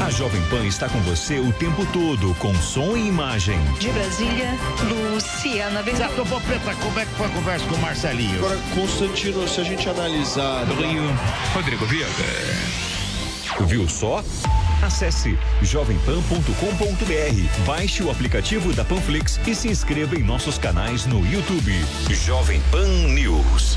A Jovem Pan está com você o tempo todo, com som e imagem. De Brasília, Luciana Bezerra. Certo, Preta, como é que foi a conversa com o Marcelinho? Agora, Constantino, se a gente analisar... Do Rio, Rodrigo Viega. Viu só? Acesse jovempan.com.br, baixe o aplicativo da Panflix e se inscreva em nossos canais no YouTube. Jovem Pan News.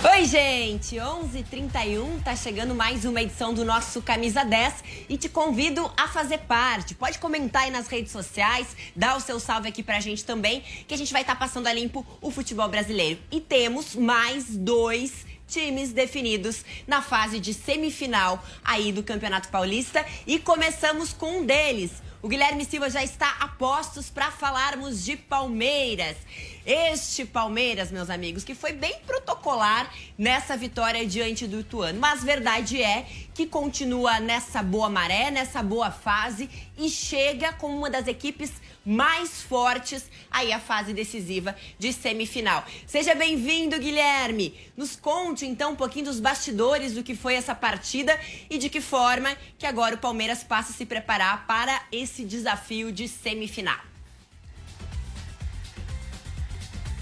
Oi, gente! 11:31 tá chegando mais uma edição do nosso Camisa 10 e te convido a fazer parte. Pode comentar aí nas redes sociais, dar o seu salve aqui pra gente também, que a gente vai estar tá passando a limpo o futebol brasileiro. E temos mais dois times definidos na fase de semifinal aí do Campeonato Paulista e começamos com um deles. O Guilherme Silva já está a postos para falarmos de Palmeiras. Este Palmeiras, meus amigos, que foi bem protocolar nessa vitória diante do Ituano. Mas verdade é que continua nessa boa maré, nessa boa fase e chega com uma das equipes mais fortes aí a fase decisiva de semifinal. Seja bem-vindo, Guilherme. Nos conte então um pouquinho dos bastidores do que foi essa partida e de que forma que agora o Palmeiras passa a se preparar para esse desafio de semifinal.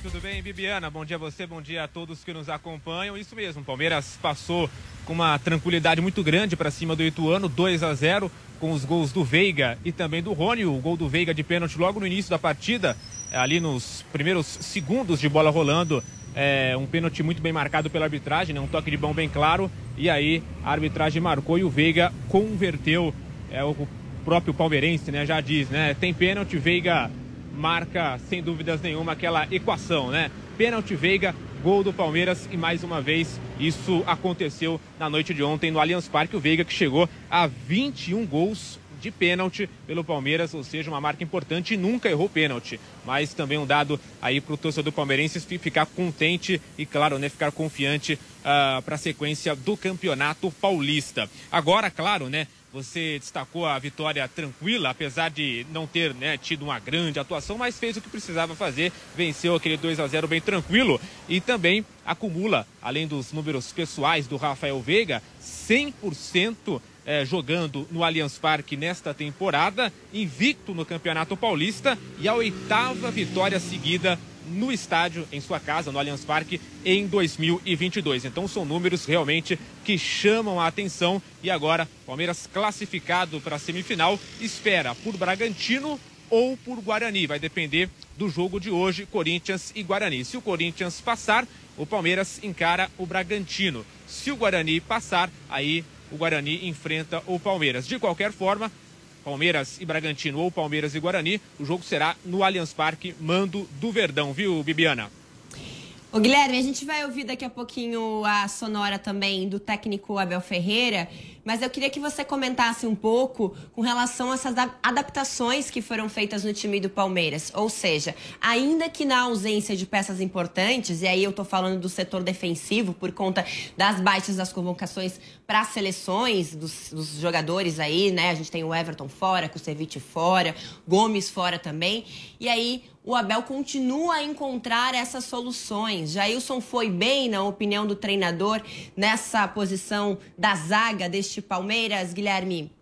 Tudo bem, Bibiana? Bom dia a você, bom dia a todos que nos acompanham. Isso mesmo, Palmeiras passou com uma tranquilidade muito grande para cima do Ituano, 2 a 0 com os gols do Veiga e também do Rony. O gol do Veiga de pênalti logo no início da partida, ali nos primeiros segundos de bola rolando. É, um pênalti muito bem marcado pela arbitragem, né? um toque de mão bem claro. E aí a arbitragem marcou e o Veiga converteu. É, o próprio palmeirense né, já diz, né? Tem pênalti, Veiga marca sem dúvidas nenhuma aquela equação, né? Pênalti Veiga, gol do Palmeiras e mais uma vez isso aconteceu na noite de ontem no Allianz Parque. O Veiga que chegou a 21 gols de pênalti pelo Palmeiras, ou seja, uma marca importante e nunca errou pênalti. Mas também um dado aí para o torcedor palmeirense ficar contente e, claro, né, ficar confiante uh, ah, para a sequência do Campeonato Paulista. Agora, claro, né, você destacou a vitória tranquila, apesar de não ter né, tido uma grande atuação, mas fez o que precisava fazer, venceu aquele 2 a 0 bem tranquilo e também acumula, além dos números pessoais do Rafael Veiga, 100% é, jogando no Allianz Parque nesta temporada, invicto no Campeonato Paulista e a oitava vitória seguida no estádio, em sua casa, no Allianz Parque, em 2022. Então são números realmente que chamam a atenção. E agora, Palmeiras classificado para a semifinal, espera por Bragantino ou por Guarani. Vai depender do jogo de hoje, Corinthians e Guarani. Se o Corinthians passar, o Palmeiras encara o Bragantino. Se o Guarani passar, aí o Guarani enfrenta o Palmeiras. De qualquer forma, Palmeiras e Bragantino ou Palmeiras e Guarani, o jogo será no Allianz Parque, mando do Verdão, viu, Bibiana? Ô Guilherme, a gente vai ouvir daqui a pouquinho a sonora também do técnico Abel Ferreira, mas eu queria que você comentasse um pouco com relação a essas adaptações que foram feitas no time do Palmeiras. Ou seja, ainda que na ausência de peças importantes, e aí eu tô falando do setor defensivo por conta das baixas das convocações para seleções dos, dos, jogadores aí, né? A gente tem o Everton fora, Kusevich fora, Gomes fora também. E aí o Abel continua a encontrar essas soluções. Jailson foi bem, na opinião do treinador, nessa posição da zaga deste Palmeiras, Guilherme?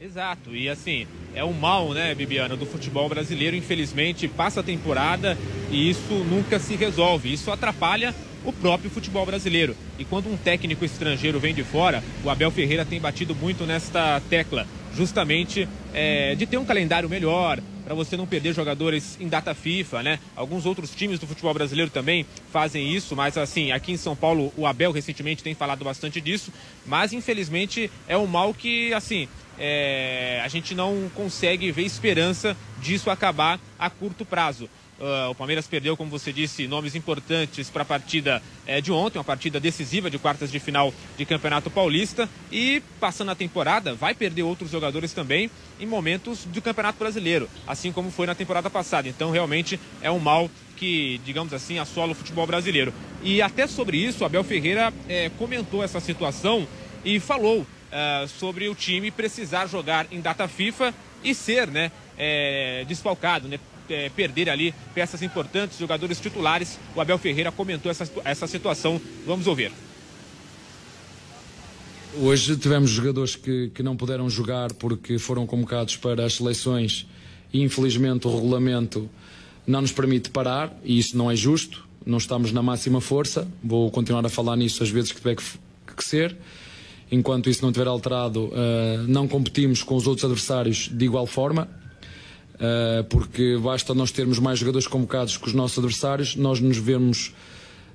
Exato, e assim, é o mal, né, Bibiana, do futebol brasileiro. Infelizmente, passa a temporada e isso nunca se resolve. Isso atrapalha o próprio futebol brasileiro. E quando um técnico estrangeiro vem de fora, o Abel Ferreira tem batido muito nesta tecla justamente é, de ter um calendário melhor, para você não perder jogadores em data FIFA, né? Alguns outros times do futebol brasileiro também fazem isso, mas assim, aqui em São Paulo o Abel recentemente tem falado bastante disso, mas infelizmente é um mal que, assim, é, a gente não consegue ver esperança disso acabar a curto prazo. Uh, o Palmeiras perdeu, como você disse, nomes importantes para a partida é, de ontem, uma partida decisiva de quartas de final de Campeonato Paulista. E passando a temporada, vai perder outros jogadores também em momentos do Campeonato Brasileiro, assim como foi na temporada passada. Então, realmente é um mal que, digamos assim, assola o futebol brasileiro. E até sobre isso, Abel Ferreira é, comentou essa situação e falou é, sobre o time precisar jogar em data FIFA e ser né, desfalcado, né, é, perder ali peças importantes, jogadores titulares. O Abel Ferreira comentou essa, essa situação. Vamos ouvir. Hoje tivemos jogadores que, que não puderam jogar porque foram convocados para as seleções e infelizmente o regulamento não nos permite parar e isso não é justo. Não estamos na máxima força. Vou continuar a falar nisso às vezes que tiver que, que ser. Enquanto isso não tiver alterado, uh, não competimos com os outros adversários de igual forma uh, porque basta nós termos mais jogadores convocados que os nossos adversários, nós nos vemos,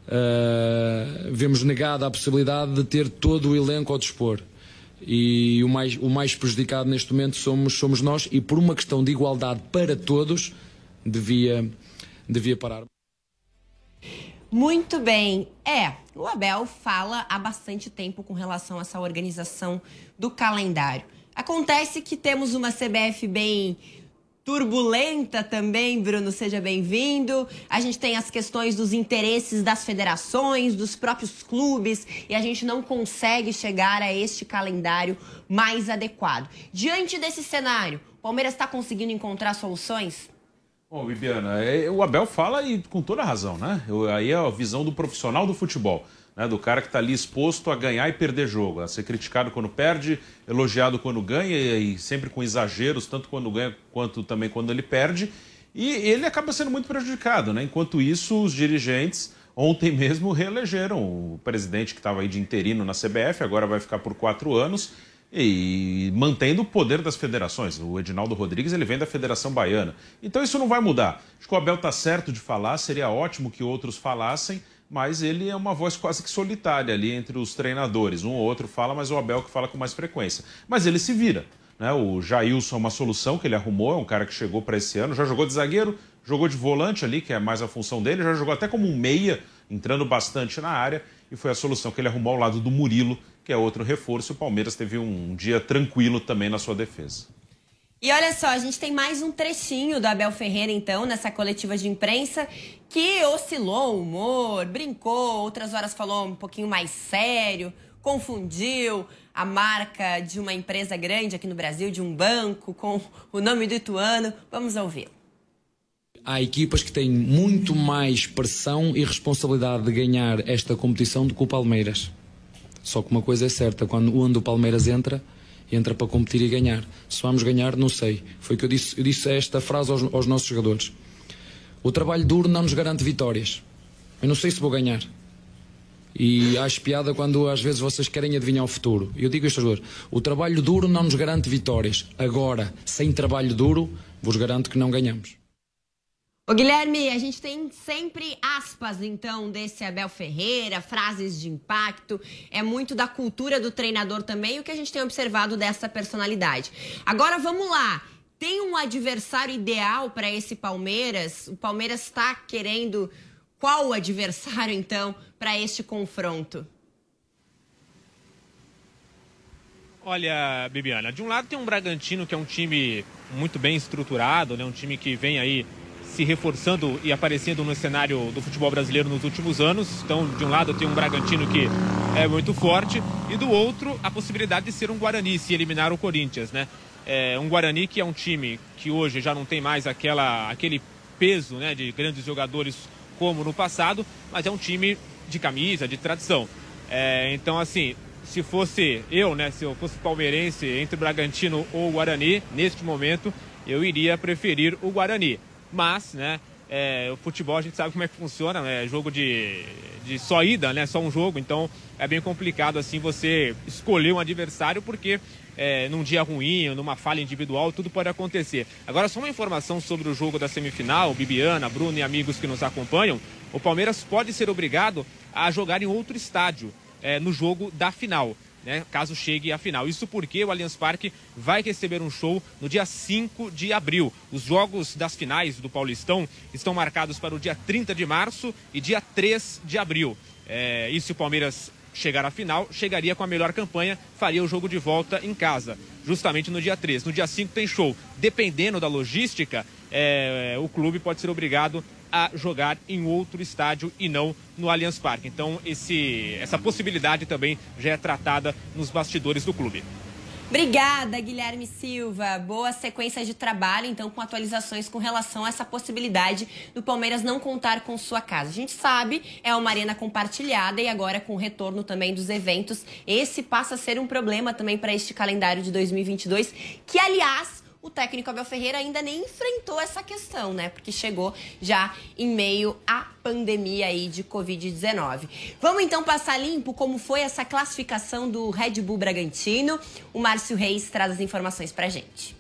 uh, vemos negada a possibilidade de ter todo o elenco ao dispor. E o mais, o mais prejudicado neste momento somos, somos nós, e por uma questão de igualdade para todos, devia, devia parar. Muito bem. É, o Abel fala há bastante tempo com relação a essa organização do calendário. Acontece que temos uma CBF bem turbulenta também, Bruno, seja bem-vindo. A gente tem as questões dos interesses das federações, dos próprios clubes, e a gente não consegue chegar a este calendário mais adequado. Diante desse cenário, o Palmeiras está conseguindo encontrar soluções? Bom, Bibiana, é, o Abel fala e com toda razão, né? Aí é a visão do profissional do futebol né, do cara que está ali exposto a ganhar e perder jogo, a ser criticado quando perde, elogiado quando ganha e, e sempre com exageros, tanto quando ganha quanto também quando ele perde. E ele acaba sendo muito prejudicado, né? Enquanto isso, os dirigentes ontem mesmo reelegeram o presidente que estava aí de interino na CBF, agora vai ficar por quatro anos e mantendo o poder das federações. O Edinaldo Rodrigues ele vem da Federação Baiana. Então isso não vai mudar. Acho que o Abel está certo de falar, seria ótimo que outros falassem, mas ele é uma voz quase que solitária ali entre os treinadores. Um ou outro fala, mas o Abel que fala com mais frequência. Mas ele se vira. Né? O Jailson é uma solução que ele arrumou, é um cara que chegou para esse ano, já jogou de zagueiro, jogou de volante ali, que é mais a função dele, já jogou até como um meia, entrando bastante na área, e foi a solução que ele arrumou ao lado do Murilo, que é outro reforço. O Palmeiras teve um dia tranquilo também na sua defesa. E olha só, a gente tem mais um trechinho do Abel Ferreira, então, nessa coletiva de imprensa, que oscilou o humor, brincou, outras horas falou um pouquinho mais sério, confundiu a marca de uma empresa grande aqui no Brasil, de um banco, com o nome do Ituano. Vamos ouvir. Há equipas que têm muito mais pressão e responsabilidade de ganhar esta competição do que o Palmeiras. Só que uma coisa é certa, quando o Palmeiras entra, entra para competir e ganhar. Se vamos ganhar, não sei. Foi que eu disse, eu disse esta frase aos, aos nossos jogadores. O trabalho duro não nos garante vitórias. Eu não sei se vou ganhar. E acho piada quando às vezes vocês querem adivinhar o futuro. Eu digo isto aos O trabalho duro não nos garante vitórias. Agora, sem trabalho duro, vos garanto que não ganhamos. Ô Guilherme, a gente tem sempre aspas, então, desse Abel Ferreira, frases de impacto. É muito da cultura do treinador também, o que a gente tem observado dessa personalidade. Agora vamos lá. Tem um adversário ideal para esse Palmeiras? O Palmeiras está querendo qual o adversário, então, para este confronto? Olha, Bibiana, de um lado tem um Bragantino que é um time muito bem estruturado, né? um time que vem aí se reforçando e aparecendo no cenário do futebol brasileiro nos últimos anos. Então, de um lado tem um Bragantino que é muito forte e do outro a possibilidade de ser um Guarani se eliminar o Corinthians, né? É um Guarani que é um time que hoje já não tem mais aquela, aquele peso né, de grandes jogadores como no passado, mas é um time de camisa, de tradição. É, então, assim, se fosse eu, né, se eu fosse palmeirense entre Bragantino ou Guarani, neste momento, eu iria preferir o Guarani mas, né, É, o futebol a gente sabe como é que funciona, é jogo de, de só ida, né? Só um jogo, então é bem complicado assim você escolher um adversário porque é, num dia ruim, numa falha individual, tudo pode acontecer. Agora, só uma informação sobre o jogo da semifinal, Bibiana, Bruno e amigos que nos acompanham, o Palmeiras pode ser obrigado a jogar em outro estádio é, no jogo da final né, caso chegue à final. Isso porque o Allianz Parque vai receber um show no dia 5 de abril. Os jogos das finais do Paulistão estão marcados para o dia 30 de março e dia 3 de abril. É, e se o Palmeiras chegar à final, chegaria com a melhor campanha, faria o jogo de volta em casa, justamente no dia 3. No dia 5 tem show. Dependendo da logística, é, o clube pode ser obrigado a jogar em outro estádio e não no Allianz Parque. Então, esse, essa possibilidade também já é tratada nos bastidores do clube. Obrigada, Guilherme Silva. Boa sequência de trabalho, então, com atualizações com relação a essa possibilidade do Palmeiras não contar com sua casa. A gente sabe, é uma arena compartilhada e agora com o retorno também dos eventos, esse passa a ser um problema também para este calendário de 2022, que, aliás, o técnico Abel Ferreira ainda nem enfrentou essa questão, né? Porque chegou já em meio à pandemia aí de Covid-19. Vamos então passar limpo como foi essa classificação do Red Bull Bragantino. O Márcio Reis traz as informações pra gente.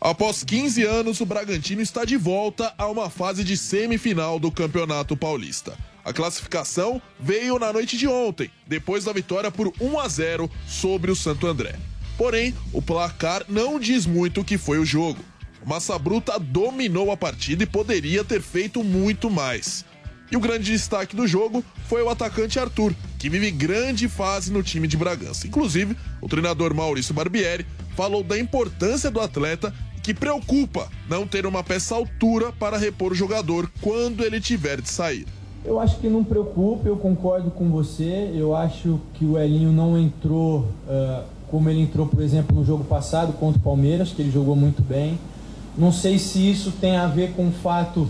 Após 15 anos, o Bragantino está de volta a uma fase de semifinal do Campeonato Paulista. A classificação veio na noite de ontem, depois da vitória por 1 a 0 sobre o Santo André. Porém, o placar não diz muito o que foi o jogo. Massa Bruta dominou a partida e poderia ter feito muito mais. E o grande destaque do jogo foi o atacante Arthur, que vive grande fase no time de Bragança. Inclusive, o treinador Maurício Barbieri falou da importância do atleta que preocupa não ter uma peça altura para repor o jogador quando ele tiver de sair. Eu acho que não preocupa, eu concordo com você. Eu acho que o Elinho não entrou uh, como ele entrou, por exemplo, no jogo passado contra o Palmeiras, que ele jogou muito bem. Não sei se isso tem a ver com o fato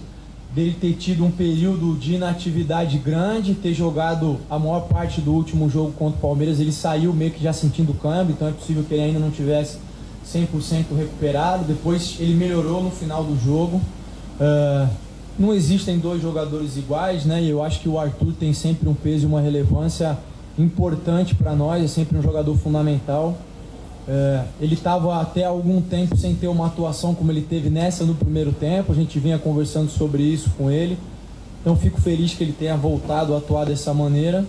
dele ter tido um período de inatividade grande, ter jogado a maior parte do último jogo contra o Palmeiras, ele saiu meio que já sentindo o câmbio, então é possível que ele ainda não tivesse 100% recuperado. Depois ele melhorou no final do jogo. Uh, não existem dois jogadores iguais, né? Eu acho que o Arthur tem sempre um peso e uma relevância importante para nós, é sempre um jogador fundamental. É, ele estava até algum tempo sem ter uma atuação como ele teve nessa no primeiro tempo, a gente vinha conversando sobre isso com ele. Então fico feliz que ele tenha voltado a atuar dessa maneira.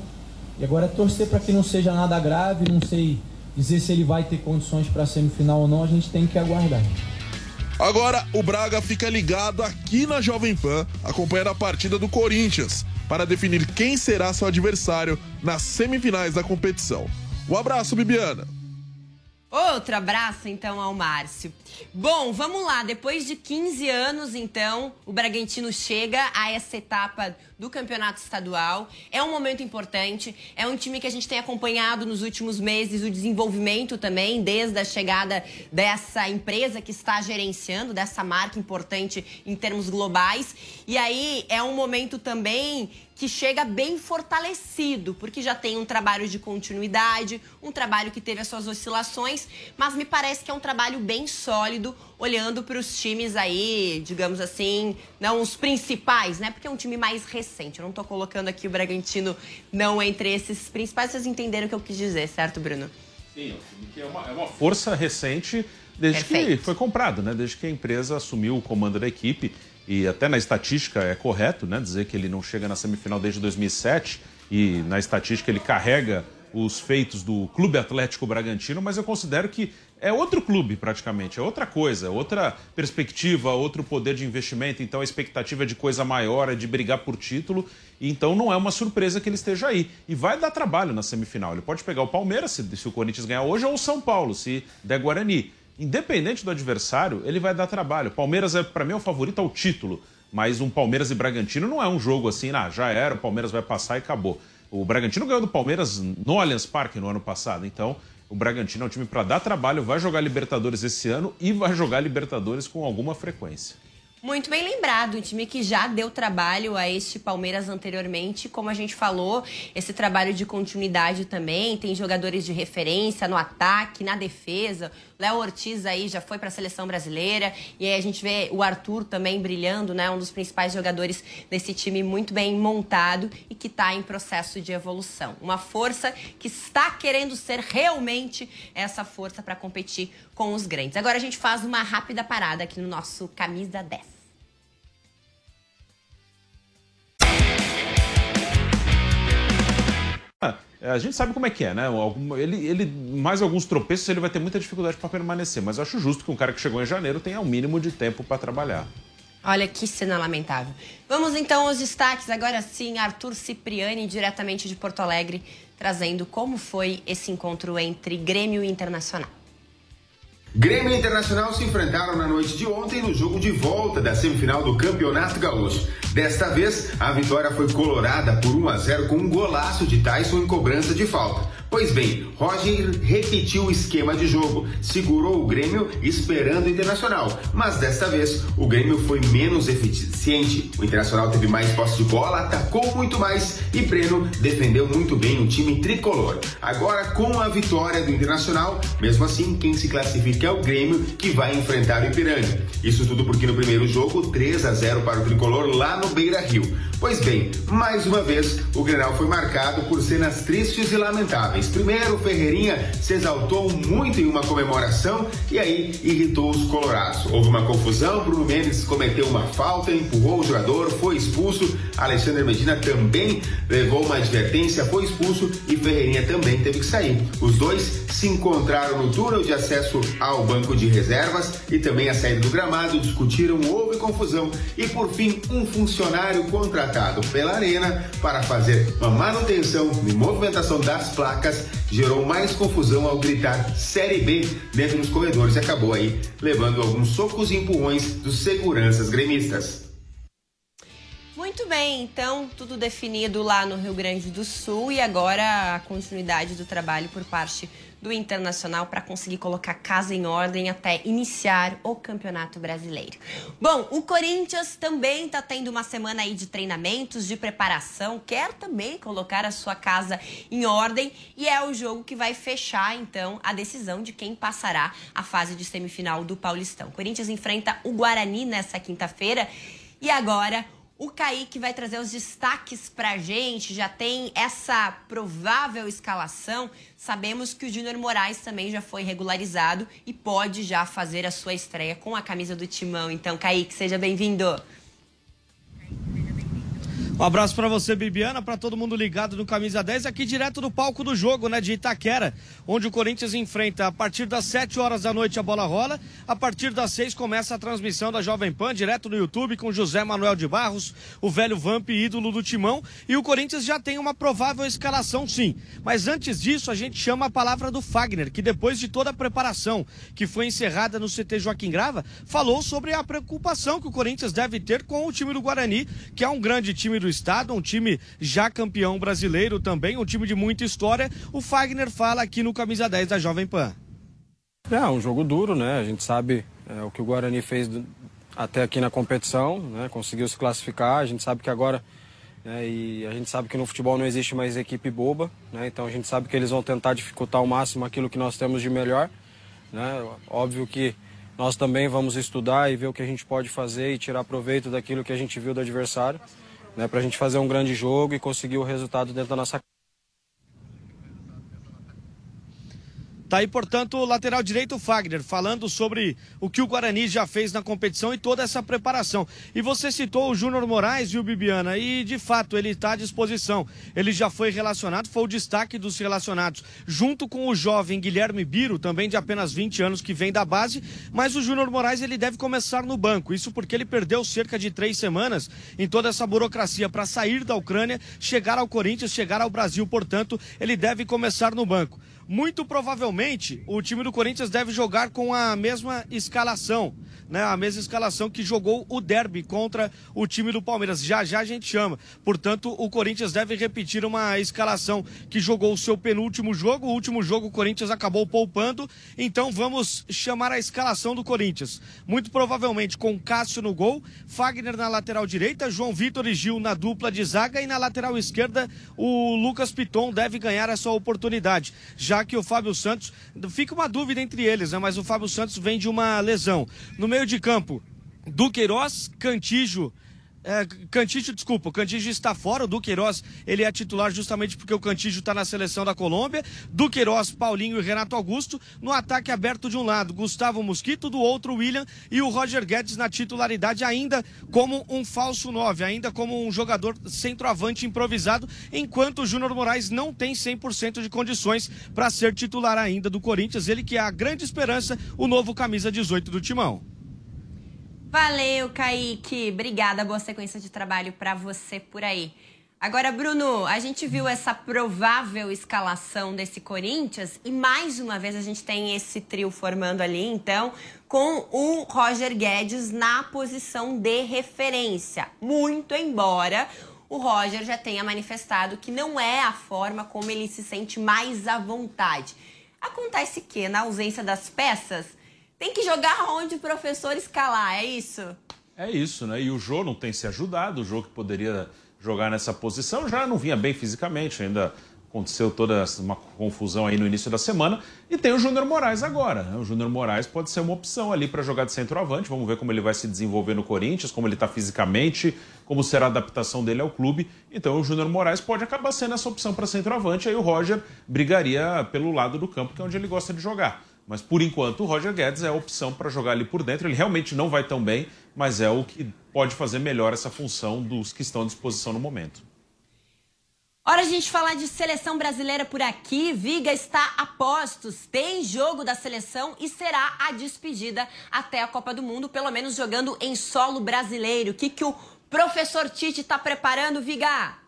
E agora é torcer para que não seja nada grave, não sei dizer se ele vai ter condições para a semifinal ou não, a gente tem que aguardar. Agora o Braga fica ligado aqui na Jovem Pan, acompanhando a partida do Corinthians para definir quem será seu adversário nas semifinais da competição. Um abraço, Bibiana! Outro abraço, então, ao Márcio. Bom, vamos lá. Depois de 15 anos, então, o Bragantino chega a essa etapa do campeonato estadual. É um momento importante. É um time que a gente tem acompanhado nos últimos meses o desenvolvimento também, desde a chegada dessa empresa que está gerenciando, dessa marca importante em termos globais. E aí é um momento também que chega bem fortalecido, porque já tem um trabalho de continuidade, um trabalho que teve as suas oscilações, mas me parece que é um trabalho bem sólido, olhando para os times aí, digamos assim, não os principais, né? Porque é um time mais recente. Eu não estou colocando aqui o Bragantino não entre esses principais, vocês entenderam o que eu quis dizer, certo, Bruno? Sim, é uma, é uma força recente desde Perfeito. que foi comprado, né? Desde que a empresa assumiu o comando da equipe e até na estatística é correto né, dizer que ele não chega na semifinal desde 2007 e na estatística ele carrega os feitos do Clube Atlético Bragantino, mas eu considero que é outro clube praticamente, é outra coisa, outra perspectiva, outro poder de investimento, então a expectativa é de coisa maior, é de brigar por título, então não é uma surpresa que ele esteja aí. E vai dar trabalho na semifinal. Ele pode pegar o Palmeiras, se, se o Corinthians ganhar hoje, ou o São Paulo, se der Guarani independente do adversário, ele vai dar trabalho. Palmeiras, é, para mim, o favorito ao título. Mas um Palmeiras e Bragantino não é um jogo assim, ah, já era, o Palmeiras vai passar e acabou. O Bragantino ganhou do Palmeiras no Allianz Parque no ano passado, então o Bragantino é um time para dar trabalho, vai jogar Libertadores esse ano e vai jogar Libertadores com alguma frequência. Muito bem lembrado, um time que já deu trabalho a este Palmeiras anteriormente, como a gente falou, esse trabalho de continuidade também, tem jogadores de referência no ataque, na defesa. Léo Ortiz aí já foi para a seleção brasileira e aí a gente vê o Arthur também brilhando, né, um dos principais jogadores desse time muito bem montado e que está em processo de evolução. Uma força que está querendo ser realmente essa força para competir com os grandes. Agora a gente faz uma rápida parada aqui no nosso camisa 10. A gente sabe como é que é, né? Ele, ele, mais alguns tropeços, ele vai ter muita dificuldade para permanecer. Mas eu acho justo que um cara que chegou em janeiro tenha o um mínimo de tempo para trabalhar. Olha que cena lamentável. Vamos então aos destaques. Agora sim, Arthur Cipriani, diretamente de Porto Alegre, trazendo como foi esse encontro entre Grêmio e Internacional. Grêmio e Internacional se enfrentaram na noite de ontem no jogo de volta da semifinal do Campeonato Gaúcho. Desta vez, a vitória foi colorada por 1 a 0 com um golaço de Tyson em cobrança de falta. Pois bem, Roger repetiu o esquema de jogo, segurou o Grêmio esperando o Internacional, mas desta vez o Grêmio foi menos eficiente. O Internacional teve mais posse de bola, atacou muito mais e Breno defendeu muito bem o time tricolor. Agora, com a vitória do Internacional, mesmo assim, quem se classifica é o Grêmio que vai enfrentar o Ipiranga. Isso tudo porque no primeiro jogo, 3 a 0 para o tricolor lá no Beira Rio. Pois bem, mais uma vez, o Grenal foi marcado por cenas tristes e lamentáveis. Primeiro, Ferreirinha se exaltou muito em uma comemoração e aí irritou os colorados. Houve uma confusão, Bruno Mendes cometeu uma falta, empurrou o jogador, foi expulso. Alexandre Medina também levou uma advertência, foi expulso e Ferreirinha também teve que sair. Os dois se encontraram no túnel de acesso ao banco de reservas e também a saída do gramado, discutiram, houve confusão e por fim um funcionário contratado pela Arena para fazer uma manutenção e movimentação das placas gerou mais confusão ao gritar Série B dentro dos corredores e acabou aí levando alguns socos e empurrões dos seguranças gremistas. Muito bem, então tudo definido lá no Rio Grande do Sul e agora a continuidade do trabalho por parte do Internacional para conseguir colocar casa em ordem até iniciar o Campeonato Brasileiro. Bom, o Corinthians também está tendo uma semana aí de treinamentos, de preparação, quer também colocar a sua casa em ordem e é o jogo que vai fechar então a decisão de quem passará a fase de semifinal do Paulistão. O Corinthians enfrenta o Guarani nessa quinta-feira e agora o Kaique vai trazer os destaques pra gente, já tem essa provável escalação. Sabemos que o Júnior Moraes também já foi regularizado e pode já fazer a sua estreia com a camisa do Timão. Então, Kaique, seja bem-vindo. Um abraço para você, Bibiana, para todo mundo ligado no Camisa 10, aqui direto do palco do jogo, né, de Itaquera, onde o Corinthians enfrenta a partir das 7 horas da noite a bola rola, a partir das 6 começa a transmissão da Jovem Pan, direto no YouTube, com José Manuel de Barros, o velho Vamp, ídolo do Timão, e o Corinthians já tem uma provável escalação, sim. Mas antes disso, a gente chama a palavra do Fagner, que depois de toda a preparação que foi encerrada no CT Joaquim Grava, falou sobre a preocupação que o Corinthians deve ter com o time do Guarani, que é um grande time do do estado, um time já campeão brasileiro também, um time de muita história. O Fagner fala aqui no Camisa 10 da Jovem Pan. É um jogo duro, né? A gente sabe é, o que o Guarani fez até aqui na competição, né? Conseguiu se classificar. A gente sabe que agora né? e a gente sabe que no futebol não existe mais equipe boba, né? Então a gente sabe que eles vão tentar dificultar ao máximo aquilo que nós temos de melhor, né? Óbvio que nós também vamos estudar e ver o que a gente pode fazer e tirar proveito daquilo que a gente viu do adversário né, para a gente fazer um grande jogo e conseguir o resultado dentro da nossa Tá aí, portanto, o lateral direito Fagner, falando sobre o que o Guarani já fez na competição e toda essa preparação. E você citou o Júnior Moraes, viu, Bibiana? E, de fato, ele está à disposição. Ele já foi relacionado, foi o destaque dos relacionados, junto com o jovem Guilherme Biro, também de apenas 20 anos, que vem da base. Mas o Júnior Moraes, ele deve começar no banco. Isso porque ele perdeu cerca de três semanas em toda essa burocracia para sair da Ucrânia, chegar ao Corinthians, chegar ao Brasil. Portanto, ele deve começar no banco. Muito provavelmente o time do Corinthians deve jogar com a mesma escalação né, a mesma escalação que jogou o derby contra o time do Palmeiras. Já já a gente chama. Portanto, o Corinthians deve repetir uma escalação que jogou o seu penúltimo jogo. O último jogo o Corinthians acabou poupando. Então vamos chamar a escalação do Corinthians. Muito provavelmente com Cássio no gol, Fagner na lateral direita, João Vitor e Gil na dupla de zaga e na lateral esquerda o Lucas Piton deve ganhar essa oportunidade, já que o Fábio Santos fica uma dúvida entre eles, né? Mas o Fábio Santos vem de uma lesão. No meio de campo, Duqueiroz, Cantijo é, Cantígio, desculpa, o Cantígio está fora, o Duqueiroz, ele é titular justamente porque o Cantígio está na seleção da Colômbia, Duqueiroz, Paulinho e Renato Augusto, no ataque aberto de um lado, Gustavo Mosquito, do outro William e o Roger Guedes na titularidade ainda como um falso 9, ainda como um jogador centroavante improvisado, enquanto o Júnior Moraes não tem 100% de condições para ser titular ainda do Corinthians, ele que é a grande esperança, o novo camisa 18 do Timão. Valeu, Kaique. Obrigada. Boa sequência de trabalho para você por aí. Agora, Bruno, a gente viu essa provável escalação desse Corinthians e mais uma vez a gente tem esse trio formando ali, então, com o Roger Guedes na posição de referência. Muito embora o Roger já tenha manifestado que não é a forma como ele se sente mais à vontade. Acontece que, na ausência das peças, tem que jogar onde o professor escalar, é isso? É isso, né? E o Jô não tem se ajudado, o Jô que poderia jogar nessa posição já não vinha bem fisicamente, ainda aconteceu toda uma confusão aí no início da semana. E tem o Júnior Moraes agora. Né? O Júnior Moraes pode ser uma opção ali para jogar de centroavante. Vamos ver como ele vai se desenvolver no Corinthians, como ele está fisicamente, como será a adaptação dele ao clube. Então o Júnior Moraes pode acabar sendo essa opção para centroavante. Aí o Roger brigaria pelo lado do campo, que é onde ele gosta de jogar. Mas por enquanto o Roger Guedes é a opção para jogar ali por dentro. Ele realmente não vai tão bem, mas é o que pode fazer melhor essa função dos que estão à disposição no momento. Hora a gente falar de seleção brasileira por aqui. Viga está a postos, tem jogo da seleção e será a despedida até a Copa do Mundo, pelo menos jogando em solo brasileiro. O que, que o professor Tite está preparando, Viga?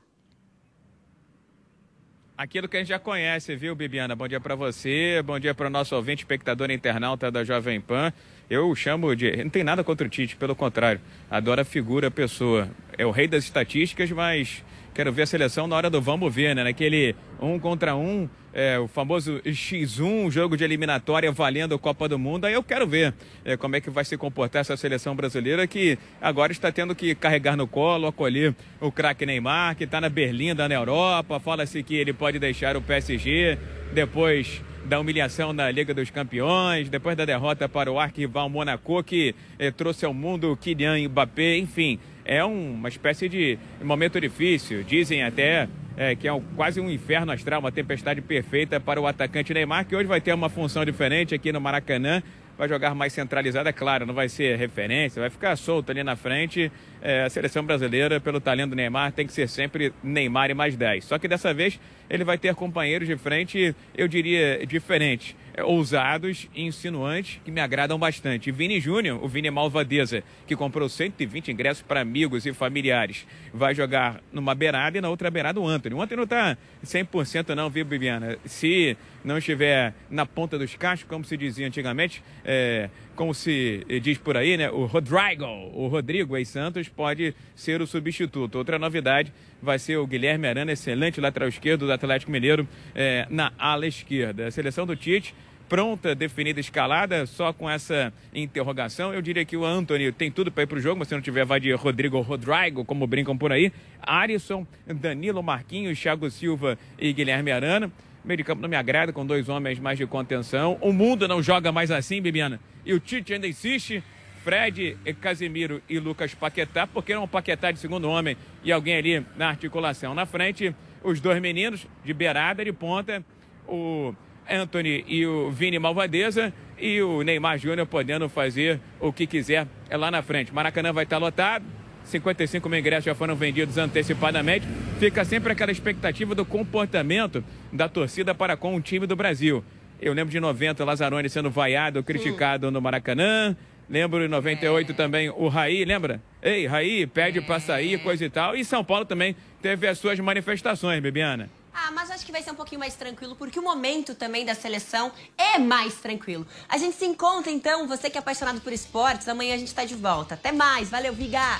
Aquilo que a gente já conhece, viu, Bibiana? Bom dia para você, bom dia para o nosso ouvinte, espectador internauta da Jovem Pan. Eu chamo de. Não tem nada contra o Tite, pelo contrário. Adoro a figura, a pessoa. É o rei das estatísticas, mas quero ver a seleção na hora do vamos ver, né? Naquele um contra um, é, o famoso X1, jogo de eliminatória valendo a Copa do Mundo. Aí eu quero ver é, como é que vai se comportar essa seleção brasileira que agora está tendo que carregar no colo, acolher o craque Neymar, que está na Berlinda, na Europa. Fala-se que ele pode deixar o PSG depois da humilhação na Liga dos Campeões, depois da derrota para o arquival Monaco, que eh, trouxe ao mundo Kylian Mbappé, enfim, é um, uma espécie de momento difícil. Dizem até é, que é um, quase um inferno astral, uma tempestade perfeita para o atacante Neymar, que hoje vai ter uma função diferente aqui no Maracanã. Vai jogar mais centralizado, é claro, não vai ser referência, vai ficar solto ali na frente. É, a seleção brasileira, pelo talento do Neymar, tem que ser sempre Neymar e mais 10. Só que dessa vez ele vai ter companheiros de frente, eu diria, diferentes. É, ousados e insinuantes que me agradam bastante. Vini Júnior, o Vini Malvadeza, que comprou 120 ingressos para amigos e familiares, vai jogar numa beirada e na outra beirada o Antônio. O Antônio não está 100% não, viu, Bibiana? Se não estiver na ponta dos cachos, como se dizia antigamente, é, como se diz por aí, né? O Rodrigo, o Rodrigo ex Santos, pode ser o substituto. Outra novidade vai ser o Guilherme Arana, excelente lateral esquerdo do Atlético Mineiro, é, na ala esquerda. A seleção do Tite pronta, definida, escalada, só com essa interrogação. Eu diria que o Anthony tem tudo para ir para o jogo, mas se não tiver, vai de Rodrigo Rodrigo, como brincam por aí. Arisson, Danilo Marquinhos, Thiago Silva e Guilherme Arana. Meio de campo não me agrada, com dois homens mais de contenção. O mundo não joga mais assim, Bibiana. E o Tite ainda insiste. Fred, Casemiro e Lucas Paquetá, porque não Paquetá de segundo homem e alguém ali na articulação. Na frente, os dois meninos de beirada, de ponta, o Anthony e o Vini Malvadeza e o Neymar Júnior podendo fazer o que quiser é lá na frente. Maracanã vai estar lotado, 55 mil ingressos já foram vendidos antecipadamente. Fica sempre aquela expectativa do comportamento da torcida para com o time do Brasil. Eu lembro de 90, Lazzaroni sendo vaiado, criticado no Maracanã. Lembro em 98 é. também o Raí, lembra? Ei, Raí, pede é. para sair, coisa e tal. E São Paulo também teve as suas manifestações, Bibiana. Ah, mas acho que vai ser um pouquinho mais tranquilo, porque o momento também da seleção é mais tranquilo. A gente se encontra então, você que é apaixonado por esportes, amanhã a gente tá de volta. Até mais, valeu, Viga!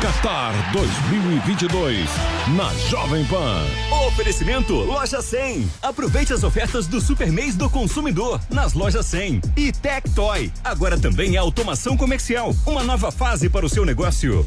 Qatar 2022 na Jovem Pan. Oferecimento Loja 100. Aproveite as ofertas do Super Mês do Consumidor nas lojas 100 e Tectoy. Agora também é automação comercial, uma nova fase para o seu negócio.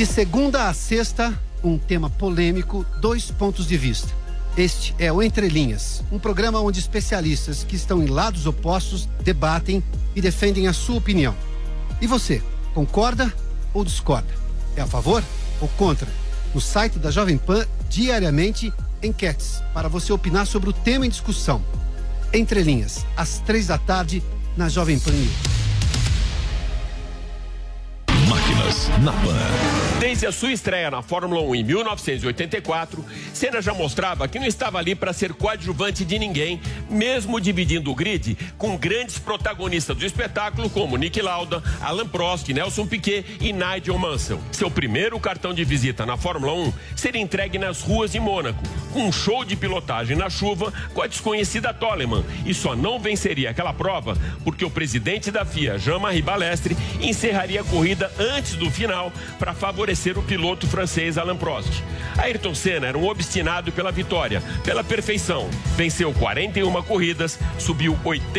De segunda a sexta, um tema polêmico, dois pontos de vista. Este é o Entre Linhas, um programa onde especialistas que estão em lados opostos debatem e defendem a sua opinião. E você, concorda ou discorda? É a favor ou contra? No site da Jovem Pan, diariamente, enquetes para você opinar sobre o tema em discussão. Entre Linhas, às três da tarde, na Jovem Pan News. Máquinas na Pan. Desde a sua estreia na Fórmula 1 em 1984, Senna já mostrava que não estava ali para ser coadjuvante de ninguém, mesmo dividindo o grid com grandes protagonistas do espetáculo como Nick Lauda, Alan Prost, Nelson Piquet e Nigel Mansell. Seu primeiro cartão de visita na Fórmula 1 seria entregue nas ruas de Mônaco, com um show de pilotagem na chuva com a desconhecida Toleman, e só não venceria aquela prova porque o presidente da FIA, Jean-Marie Balestre, encerraria a corrida antes do final para favorecer o piloto francês Alain Prost. Ayrton Senna era um obstinado pela vitória, pela perfeição. Venceu 41 corridas, subiu 80